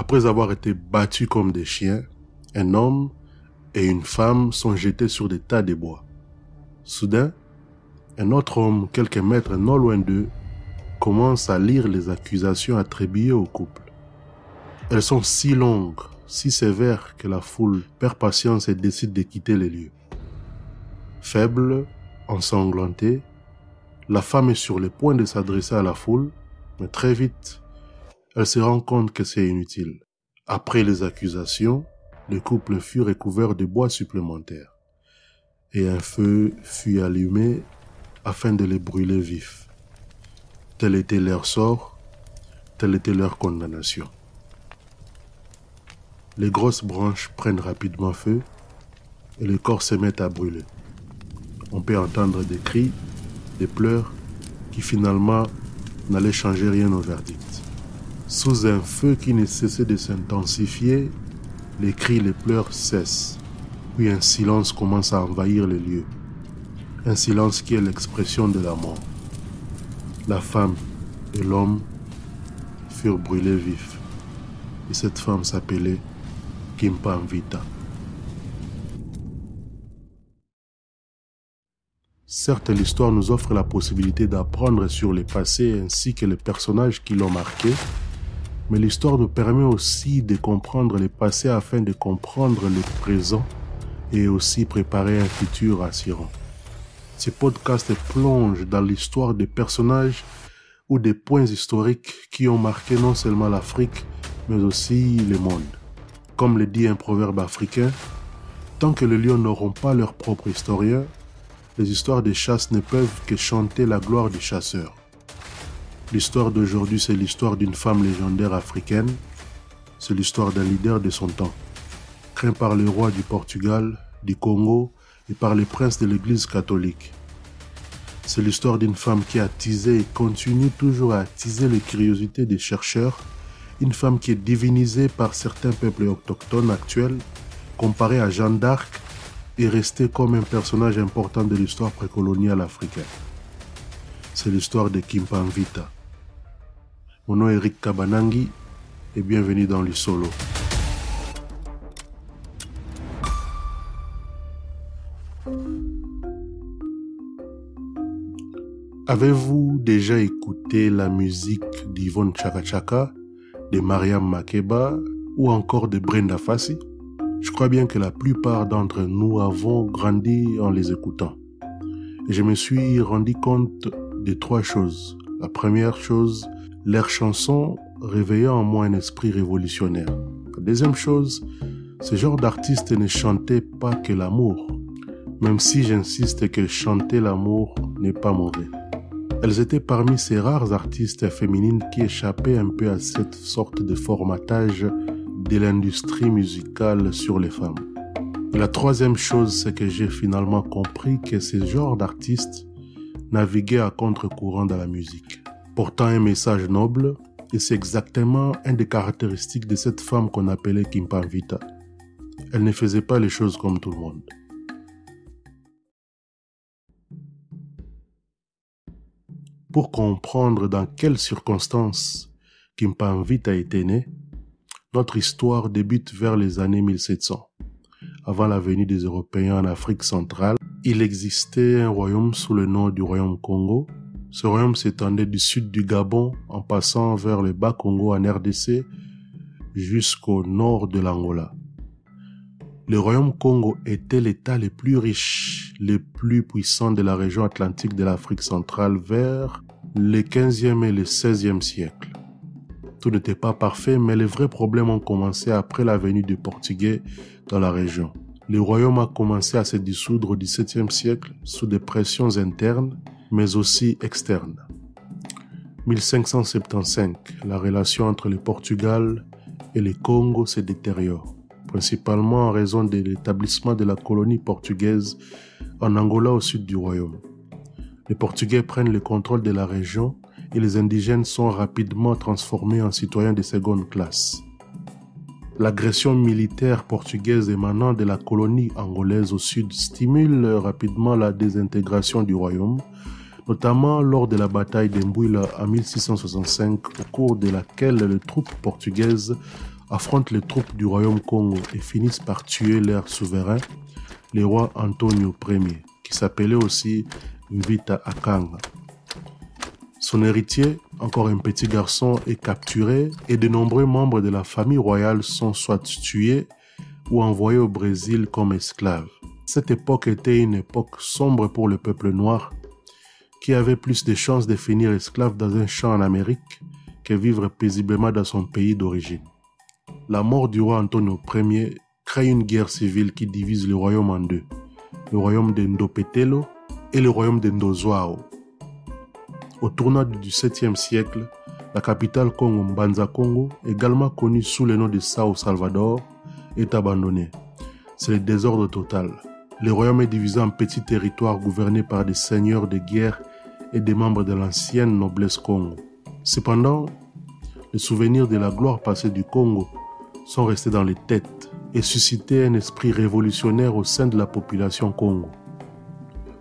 Après avoir été battus comme des chiens, un homme et une femme sont jetés sur des tas de bois. Soudain, un autre homme, quelques mètres non loin d'eux, commence à lire les accusations attribuées au couple. Elles sont si longues, si sévères que la foule perd patience et décide de quitter les lieux. Faible, ensanglantée, la femme est sur le point de s'adresser à la foule, mais très vite, elle se rend compte que c'est inutile. Après les accusations, le couple fut recouvert de bois supplémentaires et un feu fut allumé afin de les brûler vifs. Tel était leur sort, telle était leur condamnation. Les grosses branches prennent rapidement feu et le corps se met à brûler. On peut entendre des cris, des pleurs qui finalement n'allaient changer rien au verdict. Sous un feu qui ne cessait de s'intensifier, les cris, les pleurs cessent. Puis un silence commence à envahir les lieux. Un silence qui est l'expression de la mort. La femme et l'homme furent brûlés vifs. Et cette femme s'appelait Vita. Certes, l'histoire nous offre la possibilité d'apprendre sur le passé ainsi que les personnages qui l'ont marqué, mais l'histoire nous permet aussi de comprendre le passé afin de comprendre le présent et aussi préparer un futur assurant. Ce podcast plonge dans l'histoire des personnages ou des points historiques qui ont marqué non seulement l'Afrique, mais aussi le monde. Comme le dit un proverbe africain, tant que les lions n'auront pas leur propre historien, les histoires de chasse ne peuvent que chanter la gloire des chasseurs. L'histoire d'aujourd'hui, c'est l'histoire d'une femme légendaire africaine, c'est l'histoire d'un leader de son temps, craint par le roi du Portugal, du Congo et par les princes de l'Église catholique. C'est l'histoire d'une femme qui a attisé et continue toujours à attiser les curiosités des chercheurs une femme qui est divinisée par certains peuples autochtones actuels, comparée à Jeanne d'Arc, est restée comme un personnage important de l'histoire précoloniale africaine. C'est l'histoire de Vita. Mon nom est Eric Kabanangi et bienvenue dans le solo. Avez-vous déjà écouté la musique d'Yvonne Chaka de Mariam Makeba ou encore de Brenda Fassi. Je crois bien que la plupart d'entre nous avons grandi en les écoutant. Et je me suis rendu compte de trois choses. La première chose, leurs chansons réveillaient en moi un esprit révolutionnaire. La deuxième chose, ce genre d'artistes ne chantaient pas que l'amour, même si j'insiste que chanter l'amour n'est pas mauvais. Elles étaient parmi ces rares artistes féminines qui échappaient un peu à cette sorte de formatage de l'industrie musicale sur les femmes. la troisième chose, c'est que j'ai finalement compris que ce genre d'artistes naviguaient à contre-courant dans la musique, portant un message noble, et c'est exactement un des caractéristiques de cette femme qu'on appelait Vita. Elle ne faisait pas les choses comme tout le monde. Pour comprendre dans quelles circonstances Vita a été né, notre histoire débute vers les années 1700. Avant la venue des Européens en Afrique centrale, il existait un royaume sous le nom du royaume Congo. Ce royaume s'étendait du sud du Gabon en passant vers le bas Congo en RDC jusqu'au nord de l'Angola. Le royaume Congo était l'état le plus riche, le plus puissant de la région atlantique de l'Afrique centrale vers le 15e et le 16e siècle. Tout n'était pas parfait, mais les vrais problèmes ont commencé après la venue des Portugais dans la région. Le royaume a commencé à se dissoudre au XVIIe siècle sous des pressions internes, mais aussi externes. 1575, la relation entre le Portugal et le Congo se détériore principalement en raison de l'établissement de la colonie portugaise en Angola au sud du royaume. Les Portugais prennent le contrôle de la région et les indigènes sont rapidement transformés en citoyens de seconde classe. L'agression militaire portugaise émanant de la colonie angolaise au sud stimule rapidement la désintégration du royaume, notamment lors de la bataille d'Embouila en 1665 au cours de laquelle les troupes portugaises affrontent les troupes du royaume Congo et finissent par tuer leur souverain, le roi Antonio Ier, qui s'appelait aussi Mvita Akanga. Son héritier, encore un petit garçon, est capturé et de nombreux membres de la famille royale sont soit tués ou envoyés au Brésil comme esclaves. Cette époque était une époque sombre pour le peuple noir qui avait plus de chances de finir esclave dans un champ en Amérique que vivre paisiblement dans son pays d'origine. La mort du roi Antonio Ier crée une guerre civile qui divise le royaume en deux, le royaume de Ndopetelo et le royaume de Ndozoao. Au tournant du XVIIe siècle, la capitale Congo Mbanza Congo, également connue sous le nom de Sao Salvador, est abandonnée. C'est le désordre total. Le royaume est divisé en petits territoires gouvernés par des seigneurs de guerre et des membres de l'ancienne noblesse Congo. Cependant, les souvenirs de la gloire passée du Congo sont restés dans les têtes et suscitaient un esprit révolutionnaire au sein de la population Congo.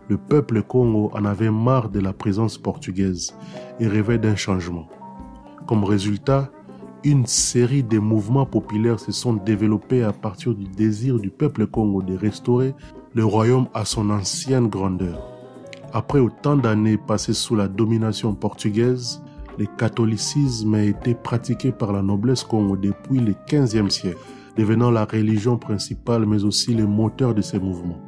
Le peuple Congo en avait marre de la présence portugaise et rêvait d'un changement. Comme résultat, une série de mouvements populaires se sont développés à partir du désir du peuple Congo de restaurer le royaume à son ancienne grandeur. Après autant d'années passées sous la domination portugaise, le catholicisme a été pratiqué par la noblesse Congo depuis le XVe siècle, devenant la religion principale mais aussi le moteur de ces mouvements.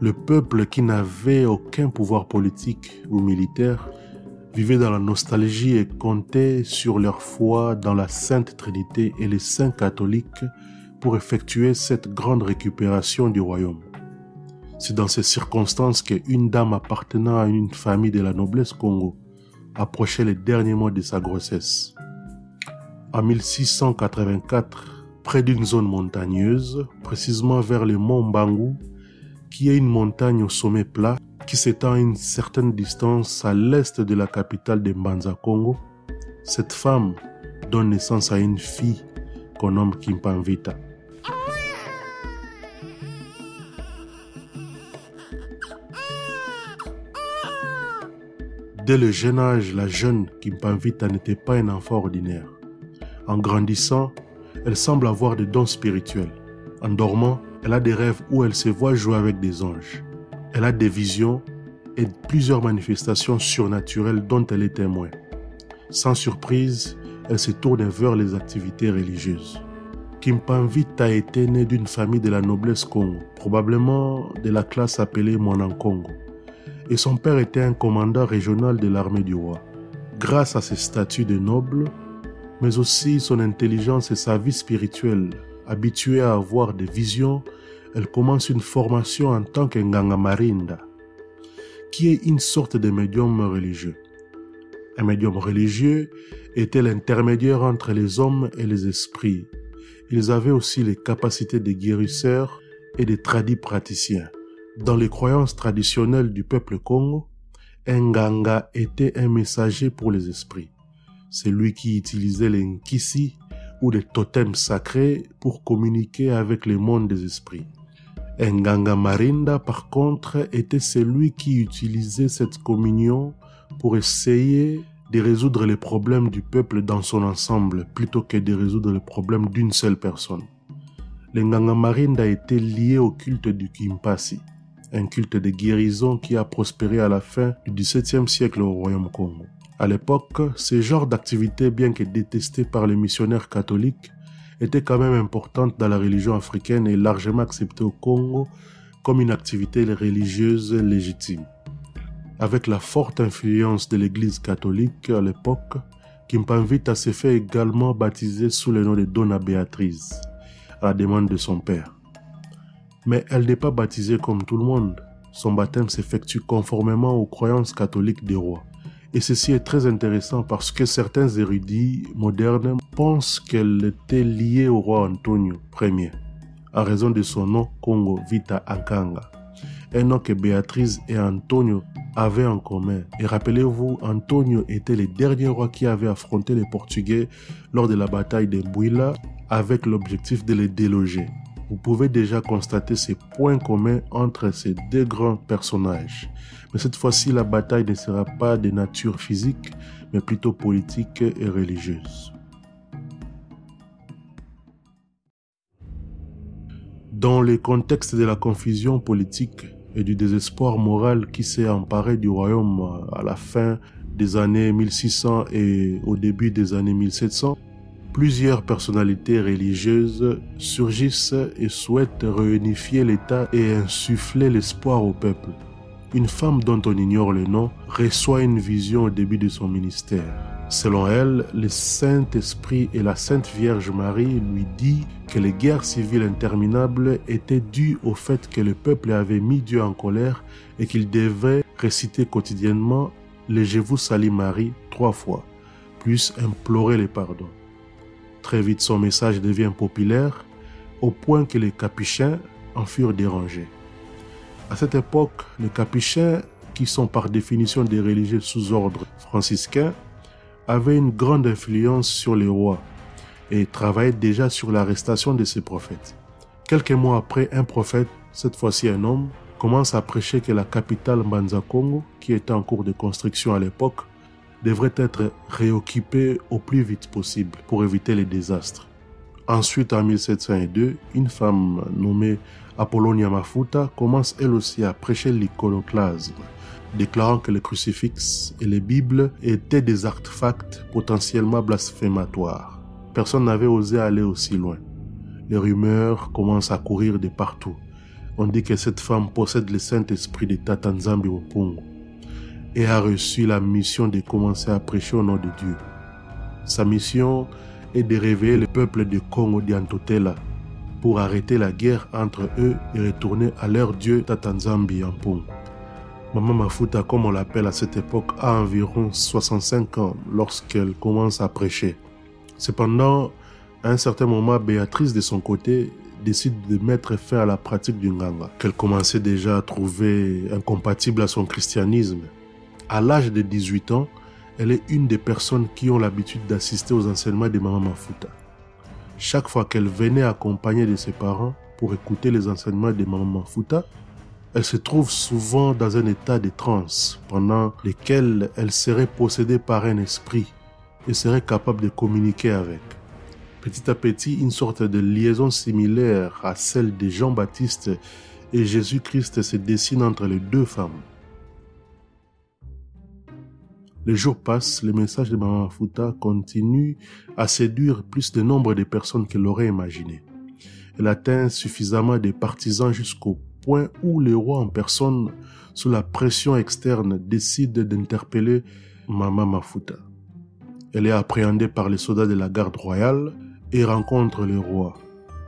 Le peuple qui n'avait aucun pouvoir politique ou militaire vivait dans la nostalgie et comptait sur leur foi dans la Sainte Trinité et les saints catholiques pour effectuer cette grande récupération du royaume. C'est dans ces circonstances qu'une dame appartenant à une famille de la noblesse Congo approchait les derniers mois de sa grossesse. En 1684, près d'une zone montagneuse, précisément vers le mont Bangu, qui est une montagne au sommet plat qui s'étend à une certaine distance à l'est de la capitale de Mbanza Congo, cette femme donne naissance à une fille qu'on nomme Kimpanvita. Dès le jeune âge, la jeune Kimpanvita n'était pas un enfant ordinaire. En grandissant, elle semble avoir des dons spirituels. En dormant, elle a des rêves où elle se voit jouer avec des anges. Elle a des visions et plusieurs manifestations surnaturelles dont elle est témoin. Sans surprise, elle se tourne vers les activités religieuses. Kimpanvita été née d'une famille de la noblesse Congo, probablement de la classe appelée Congo et son père était un commandant régional de l'armée du roi. Grâce à ses statuts de noble, mais aussi son intelligence et sa vie spirituelle, habituée à avoir des visions, elle commence une formation en tant qu'Nganga Marinda, qui est une sorte de médium religieux. Un médium religieux était l'intermédiaire entre les hommes et les esprits. Ils avaient aussi les capacités de guérisseurs et de tradis praticiens. Dans les croyances traditionnelles du peuple Congo, un ganga était un messager pour les esprits. C'est lui qui utilisait les nkisi ou les totems sacrés pour communiquer avec le monde des esprits. Un ganga marinda, par contre, était celui qui utilisait cette communion pour essayer de résoudre les problèmes du peuple dans son ensemble plutôt que de résoudre les problèmes d'une seule personne. Nganga Marinda était lié au culte du Kimpasi un culte de guérison qui a prospéré à la fin du XVIIe siècle au Royaume Congo. À l'époque, ce genre d'activité, bien que détesté par les missionnaires catholiques, était quand même importante dans la religion africaine et largement acceptée au Congo comme une activité religieuse légitime. Avec la forte influence de l'Église catholique à l'époque, Kimpanvita s'est fait également baptiser sous le nom de Donna Béatrice, à la demande de son père. Mais elle n'est pas baptisée comme tout le monde. Son baptême s'effectue conformément aux croyances catholiques des rois. Et ceci est très intéressant parce que certains érudits modernes pensent qu'elle était liée au roi Antonio Ier, à raison de son nom Congo Vita Ankanga, un nom que Béatrice et Antonio avaient en commun. Et rappelez-vous, Antonio était le dernier roi qui avait affronté les Portugais lors de la bataille de Bouila avec l'objectif de les déloger vous pouvez déjà constater ces points communs entre ces deux grands personnages. Mais cette fois-ci, la bataille ne sera pas de nature physique, mais plutôt politique et religieuse. Dans le contexte de la confusion politique et du désespoir moral qui s'est emparé du royaume à la fin des années 1600 et au début des années 1700, plusieurs personnalités religieuses surgissent et souhaitent réunifier l'État et insuffler l'espoir au peuple. Une femme dont on ignore le nom reçoit une vision au début de son ministère. Selon elle, le Saint-Esprit et la Sainte Vierge Marie lui dit que les guerres civiles interminables étaient dues au fait que le peuple avait mis Dieu en colère et qu'il devait réciter quotidiennement le Je vous salue Marie trois fois, plus implorer le pardon. Très vite, son message devient populaire au point que les capuchins en furent dérangés. À cette époque, les capuchins, qui sont par définition des religieux sous ordre franciscain, avait une grande influence sur les rois et travaillait déjà sur l'arrestation de ces prophètes. Quelques mois après, un prophète, cette fois-ci un homme, commence à prêcher que la capitale Mbanza Congo, qui était en cours de construction à l'époque, devrait être réoccupée au plus vite possible pour éviter les désastres. Ensuite, en 1702, une femme nommée Apollonia Mafuta commence elle aussi à prêcher l'iconoclasme déclarant que le crucifix et les Bibles étaient des artefacts potentiellement blasphématoires. Personne n'avait osé aller aussi loin. Les rumeurs commencent à courir de partout. On dit que cette femme possède le Saint-Esprit de Tatanzambi Opungu et a reçu la mission de commencer à prêcher au nom de Dieu. Sa mission est de réveiller le peuple de Congo d'Antotela pour arrêter la guerre entre eux et retourner à leur Dieu Tatanzambi Opungu. Maman Mafuta, comme on l'appelle à cette époque, a environ 65 ans lorsqu'elle commence à prêcher. Cependant, à un certain moment, Béatrice, de son côté, décide de mettre fin à la pratique du Nganga, qu'elle commençait déjà à trouver incompatible à son christianisme. À l'âge de 18 ans, elle est une des personnes qui ont l'habitude d'assister aux enseignements de Maman Mafuta. Chaque fois qu'elle venait accompagnée de ses parents pour écouter les enseignements de Maman Mafuta, elle se trouve souvent dans un état de transe pendant lequel elle serait possédée par un esprit et serait capable de communiquer avec. Petit à petit, une sorte de liaison similaire à celle de Jean-Baptiste et Jésus-Christ se dessine entre les deux femmes. Les jours passent, le message de Maman Futa continue à séduire plus de nombre de personnes qu'elle aurait imaginé. Elle atteint suffisamment de partisans jusqu'au point où le roi en personne, sous la pression externe, décide d'interpeller Mama Mafuta. Elle est appréhendée par les soldats de la garde royale et rencontre le roi.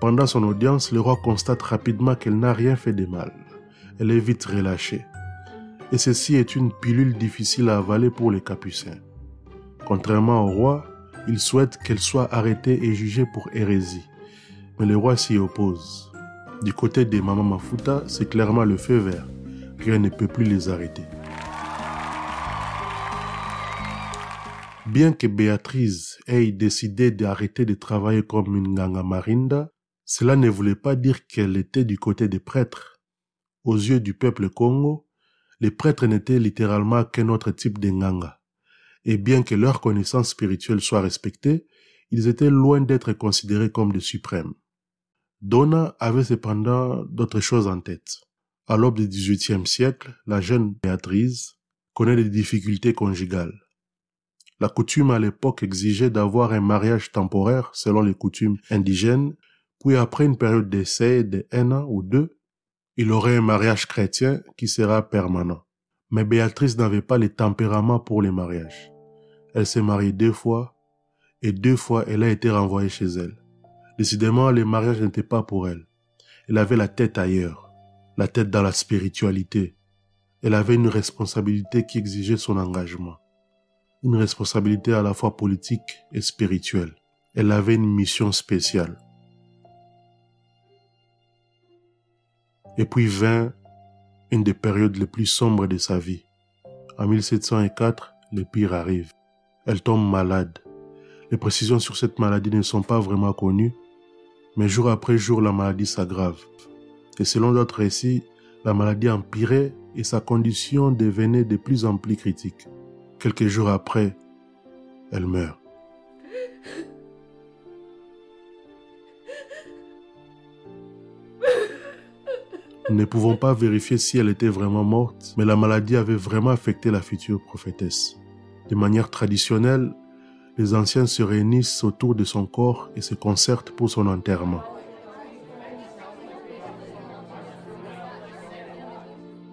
Pendant son audience, le roi constate rapidement qu'elle n'a rien fait de mal. Elle est vite relâchée. Et ceci est une pilule difficile à avaler pour les capucins. Contrairement au roi, il souhaite qu'elle soit arrêtée et jugée pour hérésie. Mais le roi s'y oppose. Du côté des Mama Mafuta, c'est clairement le feu vert. Rien ne peut plus les arrêter. Bien que Béatrice ait décidé d'arrêter de travailler comme une Nganga Marinda, cela ne voulait pas dire qu'elle était du côté des prêtres. Aux yeux du peuple Congo, les prêtres n'étaient littéralement qu'un autre type de Nganga. Et bien que leur connaissance spirituelle soit respectée, ils étaient loin d'être considérés comme des suprêmes. Donna avait cependant d'autres choses en tête. À l'aube du XVIIIe siècle, la jeune Béatrice connaît des difficultés conjugales. La coutume à l'époque exigeait d'avoir un mariage temporaire selon les coutumes indigènes, puis après une période d'essai de un an ou deux, il aurait un mariage chrétien qui sera permanent. Mais Béatrice n'avait pas le tempérament pour les mariages. Elle s'est mariée deux fois, et deux fois elle a été renvoyée chez elle. Décidément, le mariage n'était pas pour elle. Elle avait la tête ailleurs, la tête dans la spiritualité. Elle avait une responsabilité qui exigeait son engagement. Une responsabilité à la fois politique et spirituelle. Elle avait une mission spéciale. Et puis vint une des périodes les plus sombres de sa vie. En 1704, le pire arrive. Elle tombe malade. Les précisions sur cette maladie ne sont pas vraiment connues, mais jour après jour, la maladie s'aggrave. Et selon d'autres récits, la maladie empirait et sa condition devenait de plus en plus critique. Quelques jours après, elle meurt. Nous ne pouvons pas vérifier si elle était vraiment morte, mais la maladie avait vraiment affecté la future prophétesse. De manière traditionnelle, les anciens se réunissent autour de son corps et se concertent pour son enterrement.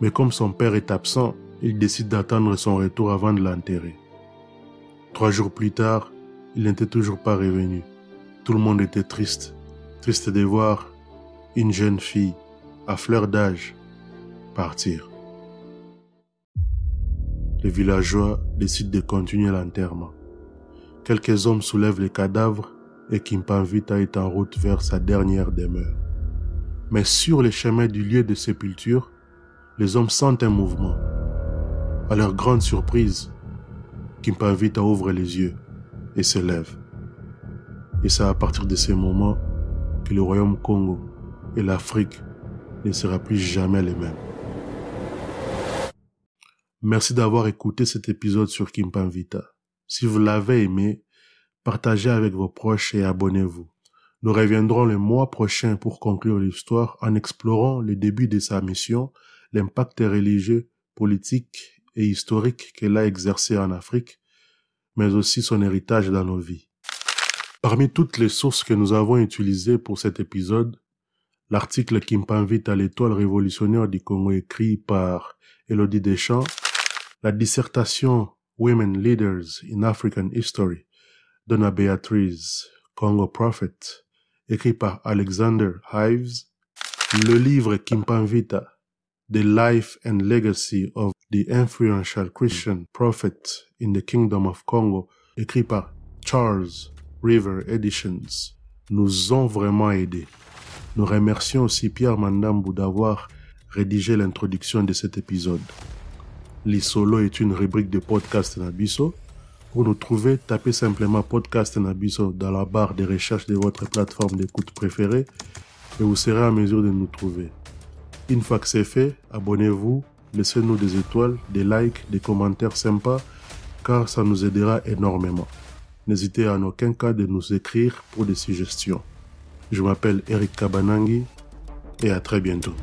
Mais comme son père est absent, il décide d'attendre son retour avant de l'enterrer. Trois jours plus tard, il n'était toujours pas revenu. Tout le monde était triste, triste de voir une jeune fille à fleur d'âge partir. Les villageois décident de continuer l'enterrement. Quelques hommes soulèvent les cadavres et Kimpanvita est en route vers sa dernière demeure. Mais sur les chemins du lieu de sépulture, les hommes sentent un mouvement. À leur grande surprise, Kimpanvita ouvre les yeux et se lève. Et c'est à partir de ce moment que le royaume Congo et l'Afrique ne sera plus jamais les mêmes. Merci d'avoir écouté cet épisode sur Kimpanvita. Si vous l'avez aimé, partagez avec vos proches et abonnez-vous. Nous reviendrons le mois prochain pour conclure l'histoire en explorant le début de sa mission, l'impact religieux, politique et historique qu'elle a exercé en Afrique, mais aussi son héritage dans nos vies. Parmi toutes les sources que nous avons utilisées pour cet épisode, l'article qui m'invite à l'étoile révolutionnaire du Congo écrit par Elodie Deschamps, la dissertation Women Leaders in African History Donna Beatrice Congo Prophet, écrit par Alexander Hives, le livre Kimpanvita, The Life and Legacy of the Influential Christian Prophet in the Kingdom of Congo, écrit par Charles River Editions, nous ont vraiment aidés. Nous remercions aussi Pierre Mandambou d'avoir rédigé l'introduction de cet épisode. L'Isolo est une rubrique de podcast Nabiso. Pour nous trouver, tapez simplement podcast Nabiso dans la barre de recherche de votre plateforme d'écoute préférée et vous serez en mesure de nous trouver. Une fois que c'est fait, abonnez-vous, laissez-nous des étoiles, des likes, des commentaires sympas, car ça nous aidera énormément. N'hésitez en aucun cas de nous écrire pour des suggestions. Je m'appelle Eric Kabanangi et à très bientôt.